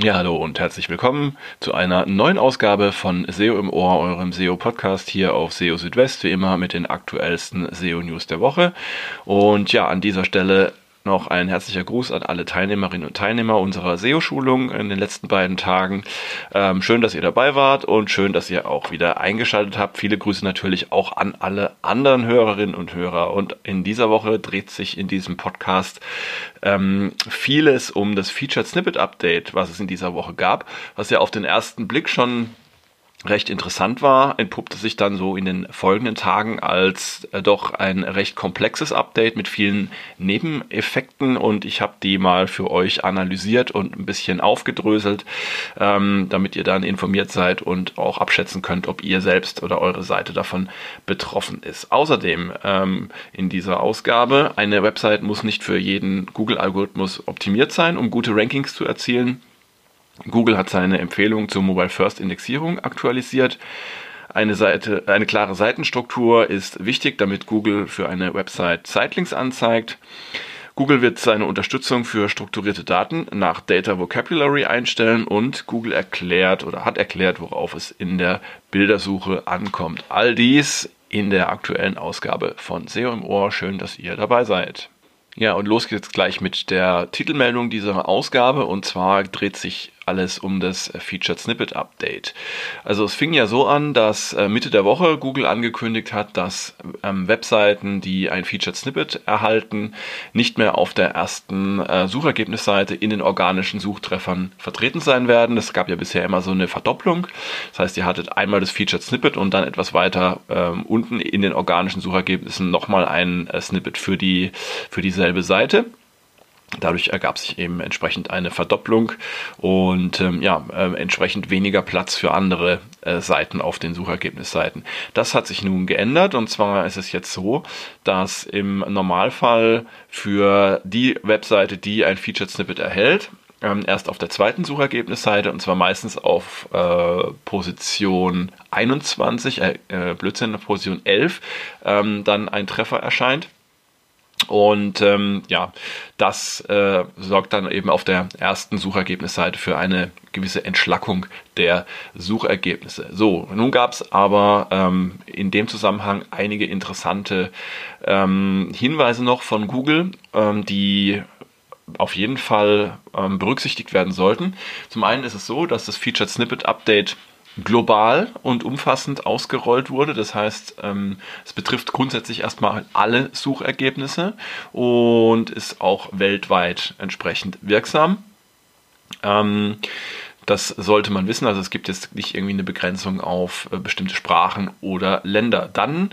Ja, hallo und herzlich willkommen zu einer neuen Ausgabe von SEO im Ohr, eurem SEO-Podcast hier auf SEO Südwest, wie immer mit den aktuellsten SEO-News der Woche. Und ja, an dieser Stelle noch ein herzlicher Gruß an alle Teilnehmerinnen und Teilnehmer unserer SEO-Schulung in den letzten beiden Tagen. Ähm, schön, dass ihr dabei wart und schön, dass ihr auch wieder eingeschaltet habt. Viele Grüße natürlich auch an alle anderen Hörerinnen und Hörer. Und in dieser Woche dreht sich in diesem Podcast ähm, vieles um das Featured Snippet Update, was es in dieser Woche gab, was ja auf den ersten Blick schon recht interessant war, entpuppte sich dann so in den folgenden Tagen als äh, doch ein recht komplexes Update mit vielen Nebeneffekten und ich habe die mal für euch analysiert und ein bisschen aufgedröselt, ähm, damit ihr dann informiert seid und auch abschätzen könnt, ob ihr selbst oder eure Seite davon betroffen ist. Außerdem ähm, in dieser Ausgabe, eine Website muss nicht für jeden Google-Algorithmus optimiert sein, um gute Rankings zu erzielen. Google hat seine Empfehlung zur Mobile First Indexierung aktualisiert. Eine, Seite, eine klare Seitenstruktur ist wichtig, damit Google für eine Website Zeitlinks anzeigt. Google wird seine Unterstützung für strukturierte Daten nach Data Vocabulary einstellen und Google erklärt oder hat erklärt, worauf es in der Bildersuche ankommt. All dies in der aktuellen Ausgabe von SEO im Ohr. Schön, dass ihr dabei seid. Ja, und los geht's gleich mit der Titelmeldung dieser Ausgabe. Und zwar dreht sich alles um das Featured Snippet Update. Also es fing ja so an, dass äh, Mitte der Woche Google angekündigt hat, dass ähm, Webseiten, die ein Featured Snippet erhalten, nicht mehr auf der ersten äh, Suchergebnisseite in den organischen Suchtreffern vertreten sein werden. Es gab ja bisher immer so eine Verdopplung. Das heißt, ihr hattet einmal das Featured Snippet und dann etwas weiter ähm, unten in den organischen Suchergebnissen nochmal ein äh, Snippet für die für dieselbe Seite. Dadurch ergab sich eben entsprechend eine Verdopplung und ähm, ja, äh, entsprechend weniger Platz für andere äh, Seiten auf den Suchergebnisseiten. Das hat sich nun geändert und zwar ist es jetzt so, dass im Normalfall für die Webseite, die ein Featured Snippet erhält, ähm, erst auf der zweiten Suchergebnisseite und zwar meistens auf äh, Position 21, äh, äh, Blödsinn, Position 11, ähm, dann ein Treffer erscheint. Und ähm, ja, das äh, sorgt dann eben auf der ersten Suchergebnisseite für eine gewisse Entschlackung der Suchergebnisse. So, nun gab es aber ähm, in dem Zusammenhang einige interessante ähm, Hinweise noch von Google, ähm, die auf jeden Fall ähm, berücksichtigt werden sollten. Zum einen ist es so, dass das Featured Snippet Update global und umfassend ausgerollt wurde. Das heißt, ähm, es betrifft grundsätzlich erstmal alle Suchergebnisse und ist auch weltweit entsprechend wirksam. Ähm, das sollte man wissen. Also es gibt jetzt nicht irgendwie eine Begrenzung auf äh, bestimmte Sprachen oder Länder. Dann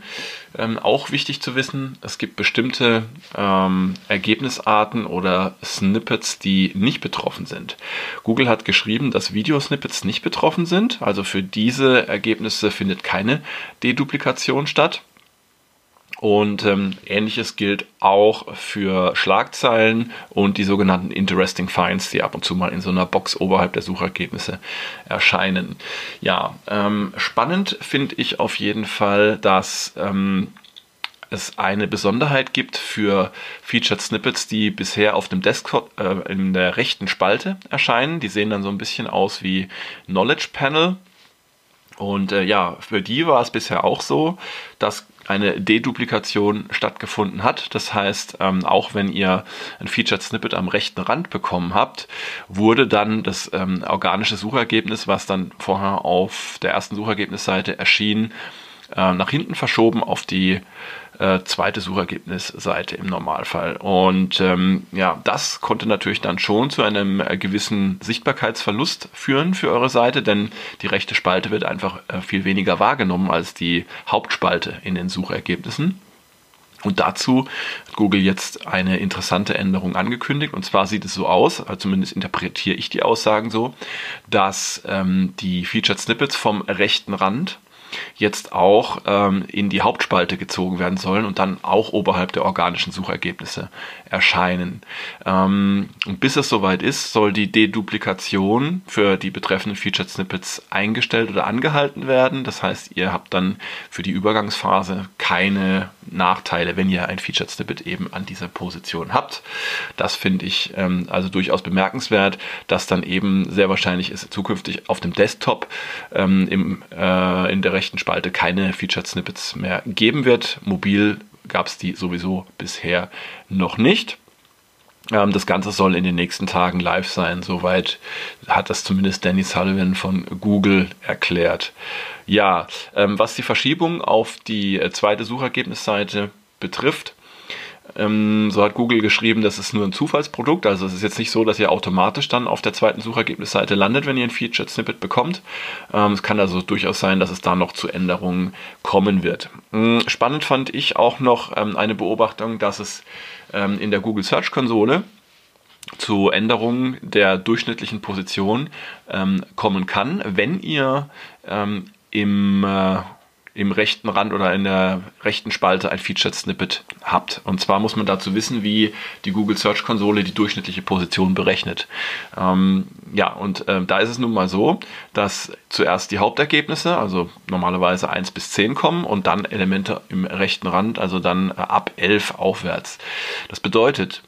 ähm, auch wichtig zu wissen, es gibt bestimmte ähm, Ergebnisarten oder Snippets, die nicht betroffen sind. Google hat geschrieben, dass Videosnippets nicht betroffen sind. Also für diese Ergebnisse findet keine Deduplikation statt. Und ähm, ähnliches gilt auch für Schlagzeilen und die sogenannten Interesting Finds, die ab und zu mal in so einer Box oberhalb der Suchergebnisse erscheinen. Ja, ähm, spannend finde ich auf jeden Fall, dass ähm, es eine Besonderheit gibt für Featured Snippets, die bisher auf dem Desktop äh, in der rechten Spalte erscheinen. Die sehen dann so ein bisschen aus wie Knowledge Panel. Und äh, ja, für die war es bisher auch so, dass eine Deduplikation stattgefunden hat. Das heißt, ähm, auch wenn ihr ein Featured Snippet am rechten Rand bekommen habt, wurde dann das ähm, organische Suchergebnis, was dann vorher auf der ersten Suchergebnisseite erschien, äh, nach hinten verschoben auf die äh, zweite Suchergebnisseite im Normalfall. Und ähm, ja, das konnte natürlich dann schon zu einem äh, gewissen Sichtbarkeitsverlust führen für eure Seite, denn die rechte Spalte wird einfach äh, viel weniger wahrgenommen als die Hauptspalte in den Suchergebnissen. Und dazu hat Google jetzt eine interessante Änderung angekündigt. Und zwar sieht es so aus, also zumindest interpretiere ich die Aussagen so, dass ähm, die Featured Snippets vom rechten Rand jetzt auch ähm, in die Hauptspalte gezogen werden sollen und dann auch oberhalb der organischen Suchergebnisse erscheinen. Ähm, und bis es soweit ist, soll die Deduplikation für die betreffenden Featured Snippets eingestellt oder angehalten werden. Das heißt, ihr habt dann für die Übergangsphase keine Nachteile, wenn ihr ein Featured Snippet eben an dieser Position habt. Das finde ich ähm, also durchaus bemerkenswert, dass dann eben sehr wahrscheinlich ist zukünftig auf dem Desktop ähm, im, äh, in der rechten Spalte keine Featured Snippets mehr geben wird. Mobil gab es die sowieso bisher noch nicht. Ähm, das Ganze soll in den nächsten Tagen live sein. Soweit hat das zumindest Danny Sullivan von Google erklärt. Ja, ähm, was die Verschiebung auf die äh, zweite Suchergebnisseite betrifft, ähm, so hat Google geschrieben, das ist nur ein Zufallsprodukt. Also es ist jetzt nicht so, dass ihr automatisch dann auf der zweiten Suchergebnisseite landet, wenn ihr ein Featured Snippet bekommt. Ähm, es kann also durchaus sein, dass es da noch zu Änderungen kommen wird. Ähm, spannend fand ich auch noch ähm, eine Beobachtung, dass es ähm, in der Google Search Konsole zu Änderungen der durchschnittlichen Position ähm, kommen kann, wenn ihr im äh, im rechten Rand oder in der rechten Spalte ein Featured Snippet habt. Und zwar muss man dazu wissen, wie die Google Search Konsole die durchschnittliche Position berechnet. Ähm, ja, und äh, da ist es nun mal so, dass zuerst die Hauptergebnisse, also normalerweise 1 bis 10 kommen und dann Elemente im rechten Rand, also dann äh, ab 11 aufwärts. Das bedeutet,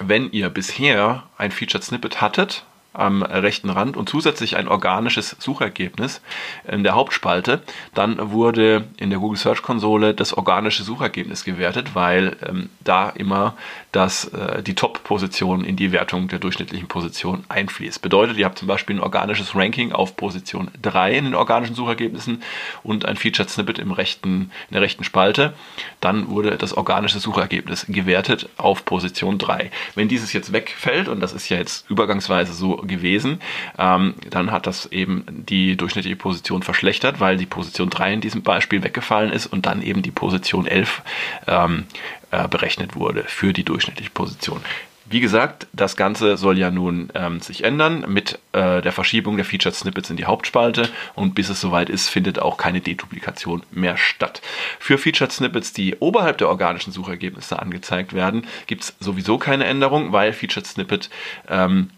wenn ihr bisher ein Featured Snippet hattet, am rechten Rand und zusätzlich ein organisches Suchergebnis in der Hauptspalte, dann wurde in der Google Search Konsole das organische Suchergebnis gewertet, weil ähm, da immer das, äh, die Top-Position in die Wertung der durchschnittlichen Position einfließt. Bedeutet, ihr habt zum Beispiel ein organisches Ranking auf Position 3 in den organischen Suchergebnissen und ein Featured Snippet im rechten, in der rechten Spalte, dann wurde das organische Suchergebnis gewertet auf Position 3. Wenn dieses jetzt wegfällt, und das ist ja jetzt übergangsweise so gewesen. Ähm, dann hat das eben die durchschnittliche Position verschlechtert, weil die Position 3 in diesem Beispiel weggefallen ist und dann eben die Position 11 ähm, äh, berechnet wurde für die durchschnittliche Position. Wie gesagt, das Ganze soll ja nun ähm, sich ändern mit äh, der Verschiebung der Featured Snippets in die Hauptspalte und bis es soweit ist, findet auch keine Deduplikation mehr statt. Für Featured Snippets, die oberhalb der organischen Suchergebnisse angezeigt werden, gibt es sowieso keine Änderung, weil Featured Snippet ähm,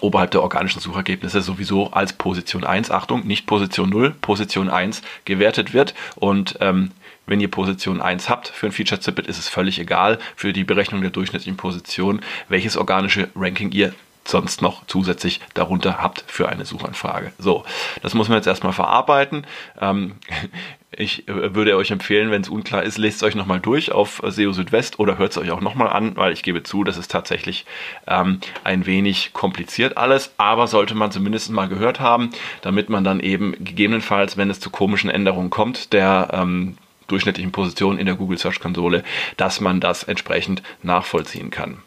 oberhalb der organischen Suchergebnisse sowieso als Position 1, Achtung, nicht Position 0, Position 1 gewertet wird. Und ähm, wenn ihr Position 1 habt für ein Feature Snippet, ist es völlig egal für die Berechnung der durchschnittlichen Position, welches organische Ranking ihr sonst noch zusätzlich darunter habt für eine Suchanfrage. So, das muss man jetzt erstmal verarbeiten. Ähm, ich äh, würde euch empfehlen, wenn es unklar ist, lest es euch nochmal durch auf SEO Südwest oder hört es euch auch nochmal an, weil ich gebe zu, das ist tatsächlich ähm, ein wenig kompliziert alles, aber sollte man zumindest mal gehört haben, damit man dann eben gegebenenfalls, wenn es zu komischen Änderungen kommt, der ähm, durchschnittlichen Position in der Google Search Konsole, dass man das entsprechend nachvollziehen kann.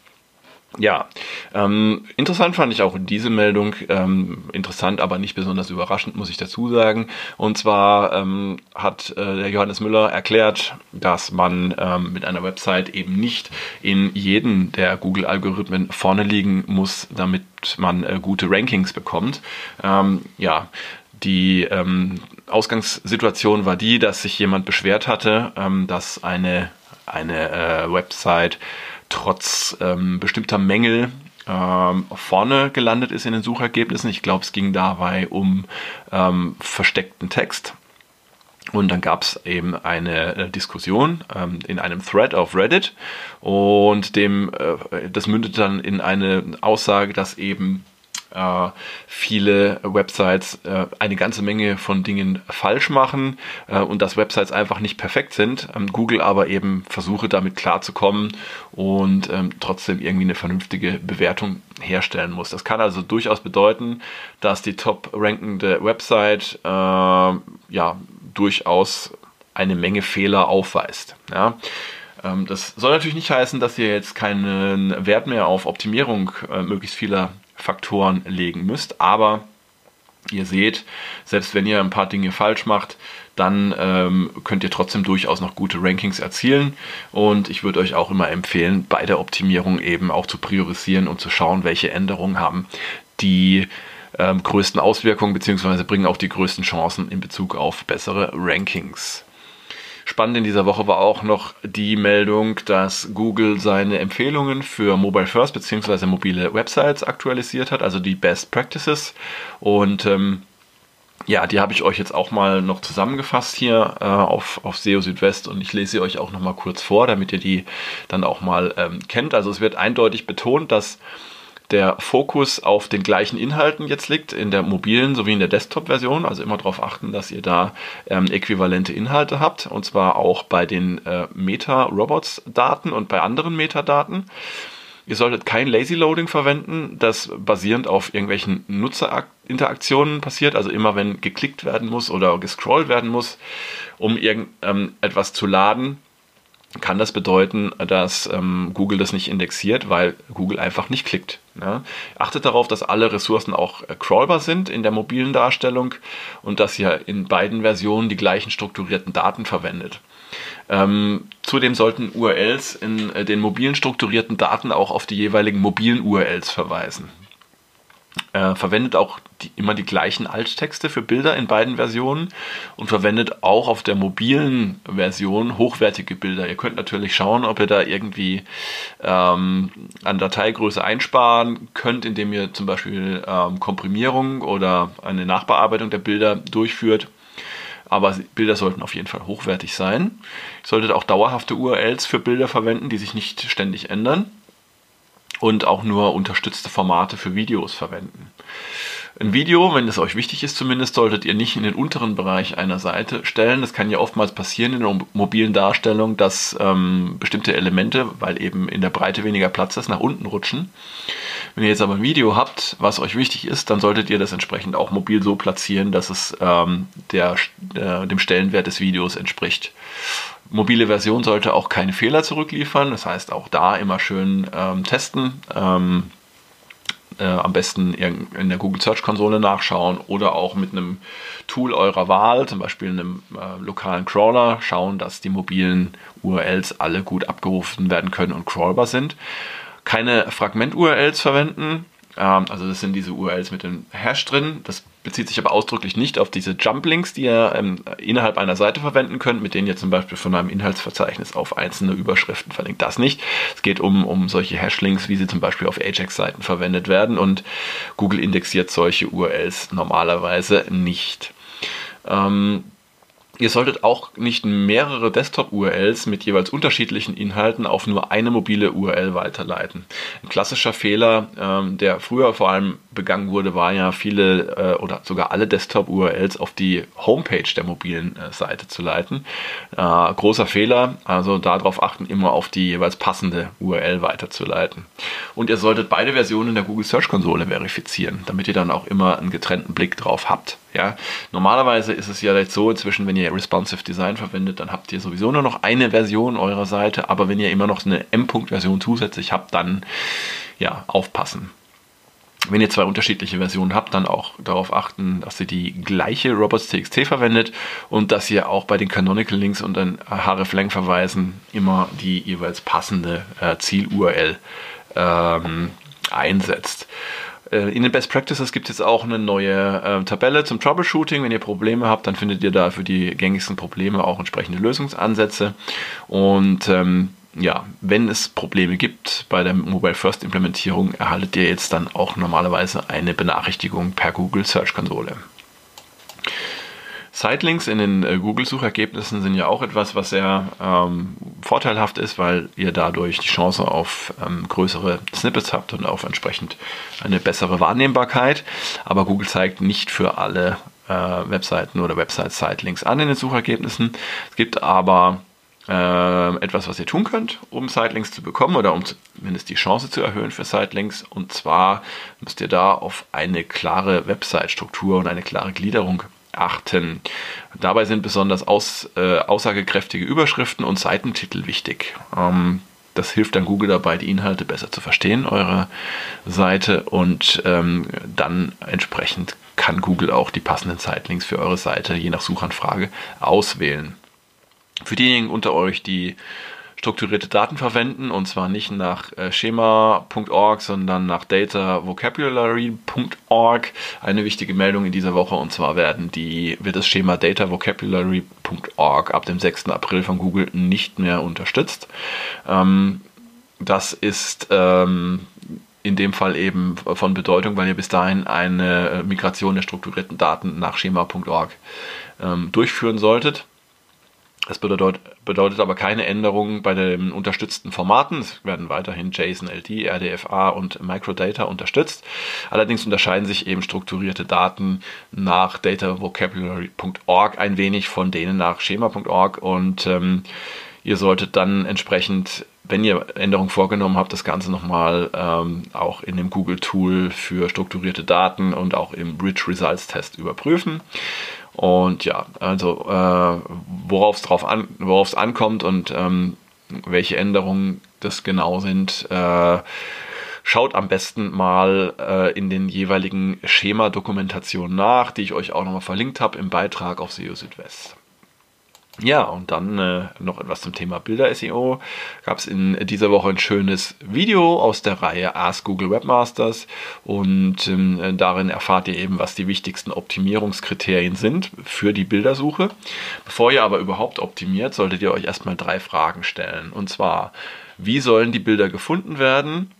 Ja, ähm, interessant fand ich auch diese Meldung. Ähm, interessant, aber nicht besonders überraschend, muss ich dazu sagen. Und zwar ähm, hat äh, der Johannes Müller erklärt, dass man ähm, mit einer Website eben nicht in jeden der Google-Algorithmen vorne liegen muss, damit man äh, gute Rankings bekommt. Ähm, ja, die ähm, Ausgangssituation war die, dass sich jemand beschwert hatte, dass eine, eine äh, Website trotz ähm, bestimmter Mängel ähm, vorne gelandet ist in den Suchergebnissen. Ich glaube, es ging dabei um ähm, versteckten Text. Und dann gab es eben eine äh, Diskussion ähm, in einem Thread auf Reddit und dem, äh, das mündet dann in eine Aussage, dass eben äh, viele Websites äh, eine ganze Menge von Dingen falsch machen äh, und dass Websites einfach nicht perfekt sind. Ähm, Google aber eben versuche damit klarzukommen und ähm, trotzdem irgendwie eine vernünftige Bewertung herstellen muss. Das kann also durchaus bedeuten, dass die top rankende Website äh, ja durchaus eine Menge Fehler aufweist. Ja. Ähm, das soll natürlich nicht heißen, dass ihr jetzt keinen Wert mehr auf Optimierung äh, möglichst vieler Faktoren legen müsst. Aber ihr seht, selbst wenn ihr ein paar Dinge falsch macht, dann ähm, könnt ihr trotzdem durchaus noch gute Rankings erzielen. Und ich würde euch auch immer empfehlen, bei der Optimierung eben auch zu priorisieren und zu schauen, welche Änderungen haben die ähm, größten Auswirkungen beziehungsweise bringen auch die größten Chancen in Bezug auf bessere Rankings. Spannend in dieser Woche war auch noch die Meldung, dass Google seine Empfehlungen für Mobile First bzw. mobile Websites aktualisiert hat, also die Best Practices. Und ähm, ja, die habe ich euch jetzt auch mal noch zusammengefasst hier äh, auf, auf SEO Südwest und ich lese sie euch auch noch mal kurz vor, damit ihr die dann auch mal ähm, kennt. Also es wird eindeutig betont, dass der Fokus auf den gleichen Inhalten jetzt liegt, in der mobilen sowie in der Desktop-Version. Also immer darauf achten, dass ihr da ähm, äquivalente Inhalte habt. Und zwar auch bei den äh, Meta-Robots-Daten und bei anderen Metadaten. Ihr solltet kein Lazy Loading verwenden, das basierend auf irgendwelchen Nutzerinteraktionen passiert. Also immer wenn geklickt werden muss oder gescrollt werden muss, um irgendetwas ähm, zu laden, kann das bedeuten, dass ähm, Google das nicht indexiert, weil Google einfach nicht klickt. Ja. Achtet darauf, dass alle Ressourcen auch äh, crawlbar sind in der mobilen Darstellung und dass ihr in beiden Versionen die gleichen strukturierten Daten verwendet. Ähm, zudem sollten URLs in äh, den mobilen strukturierten Daten auch auf die jeweiligen mobilen URLs verweisen. Äh, verwendet auch die, immer die gleichen Alttexte für Bilder in beiden Versionen und verwendet auch auf der mobilen Version hochwertige Bilder. Ihr könnt natürlich schauen, ob ihr da irgendwie ähm, an Dateigröße einsparen könnt, indem ihr zum Beispiel ähm, Komprimierung oder eine Nachbearbeitung der Bilder durchführt. Aber Bilder sollten auf jeden Fall hochwertig sein. Ihr solltet auch dauerhafte URLs für Bilder verwenden, die sich nicht ständig ändern und auch nur unterstützte Formate für Videos verwenden. Ein Video, wenn es euch wichtig ist zumindest, solltet ihr nicht in den unteren Bereich einer Seite stellen. Das kann ja oftmals passieren in der mobilen Darstellung, dass ähm, bestimmte Elemente, weil eben in der Breite weniger Platz ist, nach unten rutschen. Wenn ihr jetzt aber ein Video habt, was euch wichtig ist, dann solltet ihr das entsprechend auch mobil so platzieren, dass es ähm, der, äh, dem Stellenwert des Videos entspricht mobile Version sollte auch keine Fehler zurückliefern. Das heißt, auch da immer schön ähm, testen. Ähm, äh, am besten in der Google Search Konsole nachschauen oder auch mit einem Tool eurer Wahl, zum Beispiel einem äh, lokalen Crawler, schauen, dass die mobilen URLs alle gut abgerufen werden können und crawlbar sind. Keine Fragment-URLs verwenden, also das sind diese URLs mit dem Hash drin. Das bezieht sich aber ausdrücklich nicht auf diese Jump-Links, die ihr ähm, innerhalb einer Seite verwenden könnt, mit denen ihr zum Beispiel von einem Inhaltsverzeichnis auf einzelne Überschriften verlinkt. Das nicht. Es geht um, um solche Hash-Links, wie sie zum Beispiel auf Ajax-Seiten verwendet werden und Google indexiert solche URLs normalerweise nicht. Ähm, Ihr solltet auch nicht mehrere Desktop-URLs mit jeweils unterschiedlichen Inhalten auf nur eine mobile URL weiterleiten. Ein klassischer Fehler, ähm, der früher vor allem begangen wurde, war ja viele äh, oder sogar alle Desktop-URLs auf die Homepage der mobilen äh, Seite zu leiten. Äh, großer Fehler, also darauf achten, immer auf die jeweils passende URL weiterzuleiten. Und ihr solltet beide Versionen der Google Search Konsole verifizieren, damit ihr dann auch immer einen getrennten Blick drauf habt. Ja, normalerweise ist es ja so, inzwischen, wenn ihr Responsive Design verwendet, dann habt ihr sowieso nur noch eine Version eurer Seite, aber wenn ihr immer noch eine M-Punkt-Version zusätzlich habt, dann ja, aufpassen. Wenn ihr zwei unterschiedliche Versionen habt, dann auch darauf achten, dass ihr die gleiche Robots.txt verwendet und dass ihr auch bei den Canonical Links und den hreflang verweisen immer die jeweils passende äh, Ziel-URL ähm, einsetzt. Äh, in den Best Practices gibt es jetzt auch eine neue äh, Tabelle zum Troubleshooting. Wenn ihr Probleme habt, dann findet ihr da für die gängigsten Probleme auch entsprechende Lösungsansätze. Und ähm, ja, wenn es Probleme gibt bei der Mobile First Implementierung, erhaltet ihr jetzt dann auch normalerweise eine Benachrichtigung per Google Search Konsole. Sitelinks in den äh, Google-Suchergebnissen sind ja auch etwas, was sehr ähm, vorteilhaft ist, weil ihr dadurch die Chance auf ähm, größere Snippets habt und auf entsprechend eine bessere Wahrnehmbarkeit. Aber Google zeigt nicht für alle äh, Webseiten oder Website-Sitelinks an in den Suchergebnissen. Es gibt aber äh, etwas, was ihr tun könnt, um Sitelinks zu bekommen oder um zumindest die Chance zu erhöhen für Sitelinks. Und zwar müsst ihr da auf eine klare Website-Struktur und eine klare Gliederung achten. Dabei sind besonders aus, äh, aussagekräftige Überschriften und Seitentitel wichtig. Ähm, das hilft dann Google dabei, die Inhalte besser zu verstehen, eure Seite, und ähm, dann entsprechend kann Google auch die passenden Sitelinks für eure Seite je nach Suchanfrage auswählen. Für diejenigen unter euch, die strukturierte Daten verwenden und zwar nicht nach äh, schema.org, sondern nach datavocabulary.org. Eine wichtige Meldung in dieser Woche und zwar werden die, wird das Schema datavocabulary.org ab dem 6. April von Google nicht mehr unterstützt. Ähm, das ist ähm, in dem Fall eben von Bedeutung, weil ihr bis dahin eine Migration der strukturierten Daten nach schema.org ähm, durchführen solltet. Das bedeutet, bedeutet aber keine Änderungen bei den unterstützten Formaten. Es werden weiterhin JSON, LD, RDFA und Microdata unterstützt. Allerdings unterscheiden sich eben strukturierte Daten nach datavocabulary.org ein wenig von denen nach schema.org und ähm, ihr solltet dann entsprechend, wenn ihr Änderungen vorgenommen habt, das Ganze nochmal ähm, auch in dem Google-Tool für strukturierte Daten und auch im Rich Results Test überprüfen. Und ja, also äh, worauf es drauf an, worauf es ankommt und ähm, welche Änderungen das genau sind, äh, schaut am besten mal äh, in den jeweiligen Schema-Dokumentationen nach, die ich euch auch nochmal verlinkt habe im Beitrag auf SEO Südwest. Ja, und dann äh, noch etwas zum Thema Bilder-SEO. Gab es in dieser Woche ein schönes Video aus der Reihe Ask Google Webmasters und ähm, darin erfahrt ihr eben, was die wichtigsten Optimierungskriterien sind für die Bildersuche. Bevor ihr aber überhaupt optimiert, solltet ihr euch erstmal drei Fragen stellen. Und zwar, wie sollen die Bilder gefunden werden?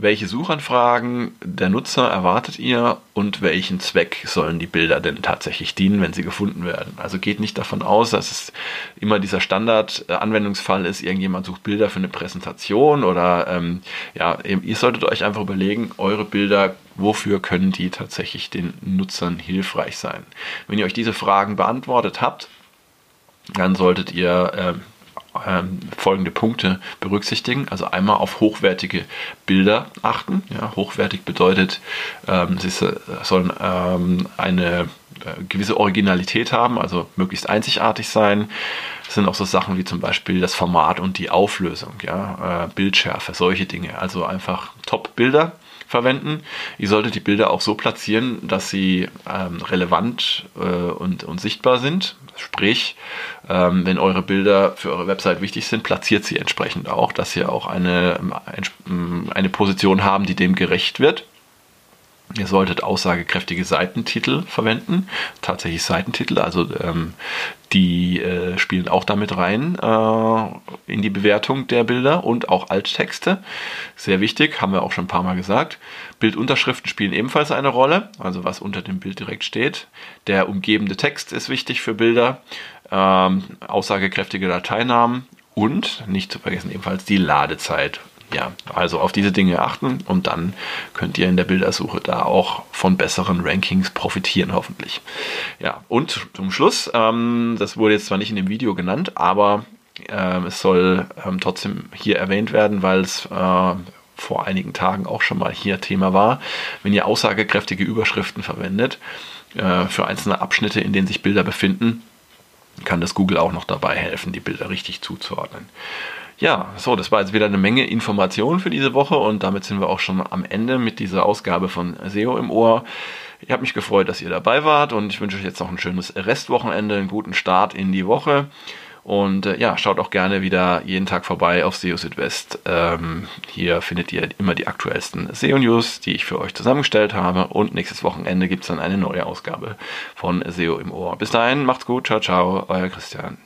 Welche Suchanfragen der Nutzer erwartet ihr und welchen Zweck sollen die Bilder denn tatsächlich dienen, wenn sie gefunden werden. Also geht nicht davon aus, dass es immer dieser Standard-Anwendungsfall ist, irgendjemand sucht Bilder für eine Präsentation oder ähm, ja, ihr solltet euch einfach überlegen, eure Bilder wofür können die tatsächlich den Nutzern hilfreich sein. Wenn ihr euch diese Fragen beantwortet habt, dann solltet ihr äh, ähm, folgende Punkte berücksichtigen. Also einmal auf hochwertige Bilder achten. Ja, hochwertig bedeutet, ähm, sie sollen ähm, eine äh, gewisse Originalität haben, also möglichst einzigartig sein. Das sind auch so Sachen wie zum Beispiel das Format und die Auflösung, ja, äh, Bildschärfe, solche Dinge. Also einfach Top-Bilder verwenden. Ihr solltet die Bilder auch so platzieren, dass sie ähm, relevant äh, und, und sichtbar sind. Sprich, ähm, wenn eure Bilder für eure Website wichtig sind, platziert sie entsprechend auch, dass sie auch eine, ähm, eine Position haben, die dem gerecht wird. Ihr solltet aussagekräftige Seitentitel verwenden, tatsächlich Seitentitel, also ähm, die äh, spielen auch damit rein äh, in die Bewertung der Bilder und auch Alttexte. Sehr wichtig, haben wir auch schon ein paar Mal gesagt. Bildunterschriften spielen ebenfalls eine Rolle, also was unter dem Bild direkt steht. Der umgebende Text ist wichtig für Bilder, ähm, aussagekräftige Dateinamen und nicht zu vergessen ebenfalls die Ladezeit ja, also auf diese Dinge achten und dann könnt ihr in der Bildersuche da auch von besseren Rankings profitieren, hoffentlich. Ja, und zum Schluss, ähm, das wurde jetzt zwar nicht in dem Video genannt, aber äh, es soll ähm, trotzdem hier erwähnt werden, weil es äh, vor einigen Tagen auch schon mal hier Thema war. Wenn ihr aussagekräftige Überschriften verwendet äh, für einzelne Abschnitte, in denen sich Bilder befinden, kann das Google auch noch dabei helfen, die Bilder richtig zuzuordnen. Ja, so, das war jetzt wieder eine Menge Informationen für diese Woche und damit sind wir auch schon am Ende mit dieser Ausgabe von SEO im Ohr. Ich habe mich gefreut, dass ihr dabei wart und ich wünsche euch jetzt noch ein schönes Restwochenende, einen guten Start in die Woche. Und äh, ja, schaut auch gerne wieder jeden Tag vorbei auf SEO Südwest. Ähm, hier findet ihr immer die aktuellsten SEO-News, die ich für euch zusammengestellt habe. Und nächstes Wochenende gibt es dann eine neue Ausgabe von SEO im Ohr. Bis dahin, macht's gut, ciao, ciao, euer Christian.